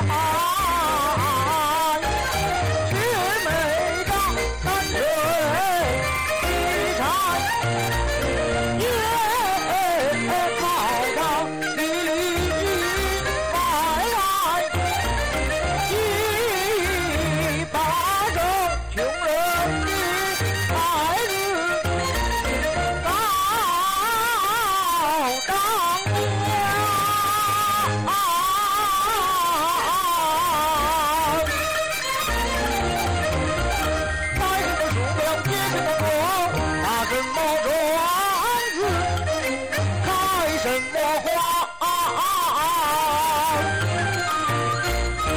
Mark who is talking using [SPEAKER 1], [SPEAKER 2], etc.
[SPEAKER 1] are. Oh,